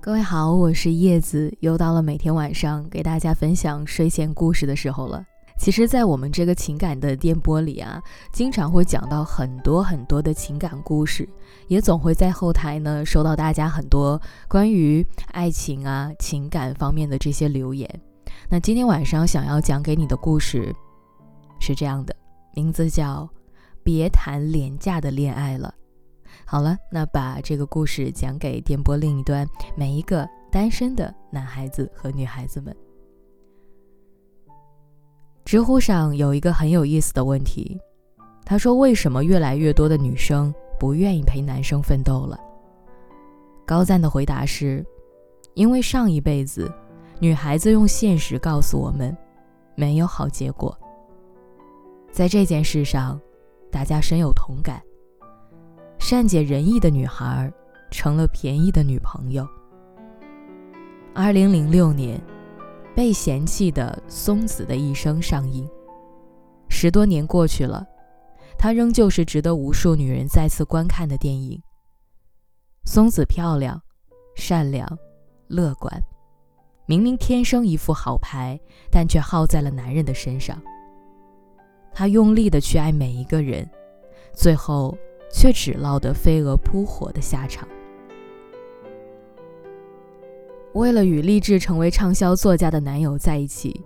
各位好，我是叶子，又到了每天晚上给大家分享睡前故事的时候了。其实，在我们这个情感的电波里啊，经常会讲到很多很多的情感故事，也总会在后台呢收到大家很多关于爱情啊、情感方面的这些留言。那今天晚上想要讲给你的故事是这样的，名字叫《别谈廉价的恋爱了》。好了，那把这个故事讲给电波另一端每一个单身的男孩子和女孩子们。知乎上有一个很有意思的问题，他说：“为什么越来越多的女生不愿意陪男生奋斗了？”高赞的回答是：“因为上一辈子，女孩子用现实告诉我们，没有好结果。在这件事上，大家深有同感。”善解人意的女孩成了便宜的女朋友。二零零六年，《被嫌弃的松子的一生》上映，十多年过去了，它仍旧是值得无数女人再次观看的电影。松子漂亮、善良、乐观，明明天生一副好牌，但却耗在了男人的身上。她用力的去爱每一个人，最后。却只落得飞蛾扑火的下场。为了与立志成为畅销作家的男友在一起，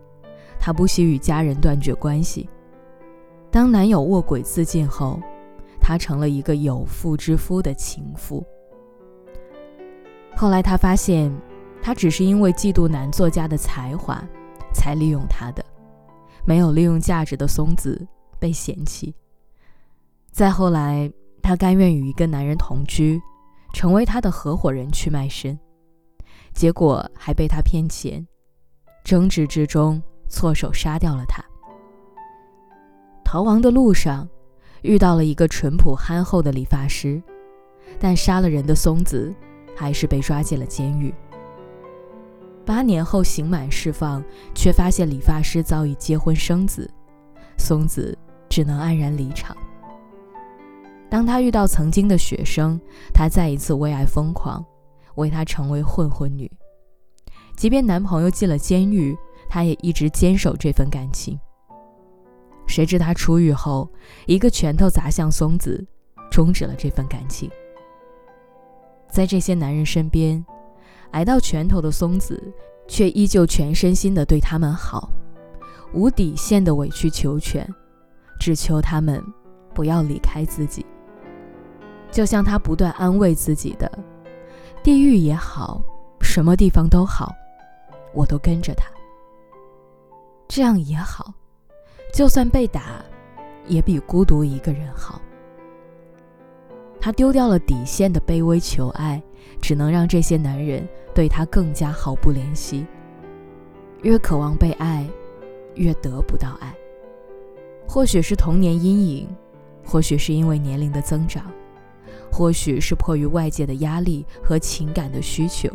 她不惜与家人断绝关系。当男友卧轨自尽后，她成了一个有妇之夫的情妇。后来她发现，她只是因为嫉妒男作家的才华，才利用他的，没有利用价值的松子被嫌弃。再后来。她甘愿与一个男人同居，成为他的合伙人去卖身，结果还被他骗钱，争执之中错手杀掉了他。逃亡的路上，遇到了一个淳朴憨厚的理发师，但杀了人的松子还是被抓进了监狱。八年后刑满释放，却发现理发师早已结婚生子，松子只能黯然离场。当他遇到曾经的学生，他再一次为爱疯狂，为他成为混混女。即便男朋友进了监狱，他也一直坚守这份感情。谁知他出狱后，一个拳头砸向松子，终止了这份感情。在这些男人身边，挨到拳头的松子，却依旧全身心的对他们好，无底线的委曲求全，只求他们不要离开自己。就像他不断安慰自己的：“地狱也好，什么地方都好，我都跟着他。这样也好，就算被打，也比孤独一个人好。”他丢掉了底线的卑微求爱，只能让这些男人对他更加毫不怜惜。越渴望被爱，越得不到爱。或许是童年阴影，或许是因为年龄的增长。或许是迫于外界的压力和情感的需求，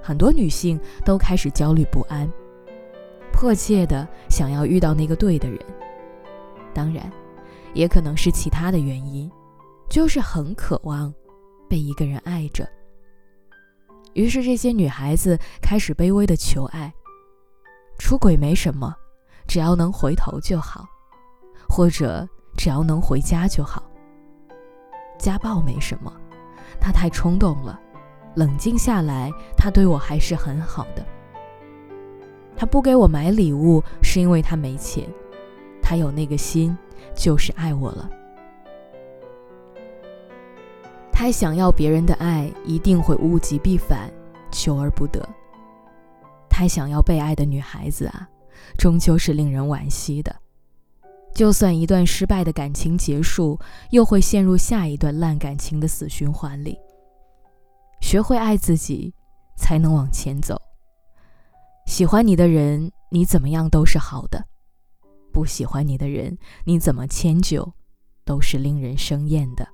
很多女性都开始焦虑不安，迫切的想要遇到那个对的人。当然，也可能是其他的原因，就是很渴望被一个人爱着。于是，这些女孩子开始卑微的求爱，出轨没什么，只要能回头就好，或者只要能回家就好。家暴没什么，他太冲动了。冷静下来，他对我还是很好的。他不给我买礼物，是因为他没钱。他有那个心，就是爱我了。太想要别人的爱，一定会物极必反，求而不得。太想要被爱的女孩子啊，终究是令人惋惜的。就算一段失败的感情结束，又会陷入下一段烂感情的死循环里。学会爱自己，才能往前走。喜欢你的人，你怎么样都是好的；不喜欢你的人，你怎么迁就，都是令人生厌的。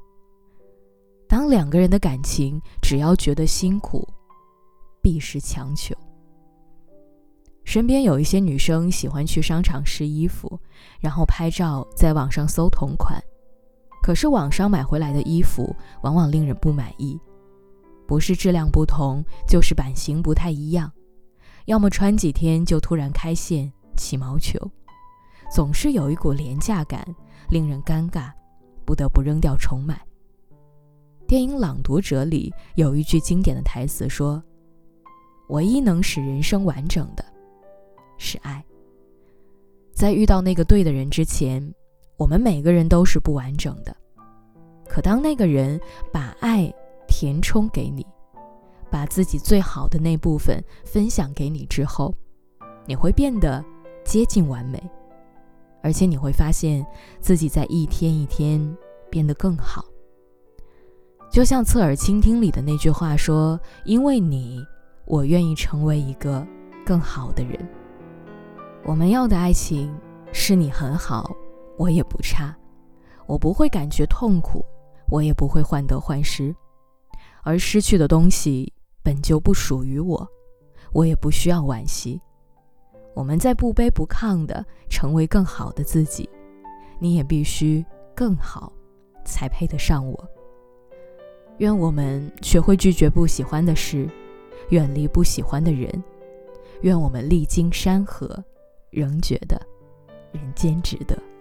当两个人的感情只要觉得辛苦，必是强求。身边有一些女生喜欢去商场试衣服，然后拍照，在网上搜同款。可是网上买回来的衣服往往令人不满意，不是质量不同，就是版型不太一样，要么穿几天就突然开线起毛球，总是有一股廉价感，令人尴尬，不得不扔掉重买。电影《朗读者》里有一句经典的台词说：“唯一能使人生完整的，是爱。”在遇到那个对的人之前，我们每个人都是不完整的。可当那个人把爱填充给你，把自己最好的那部分分享给你之后，你会变得接近完美，而且你会发现自己在一天一天变得更好。就像侧耳倾听里的那句话说：“因为你，我愿意成为一个更好的人。”我们要的爱情是你很好，我也不差，我不会感觉痛苦，我也不会患得患失，而失去的东西本就不属于我，我也不需要惋惜。我们在不卑不亢的成为更好的自己，你也必须更好，才配得上我。愿我们学会拒绝不喜欢的事，远离不喜欢的人。愿我们历经山河。仍觉得人间值得。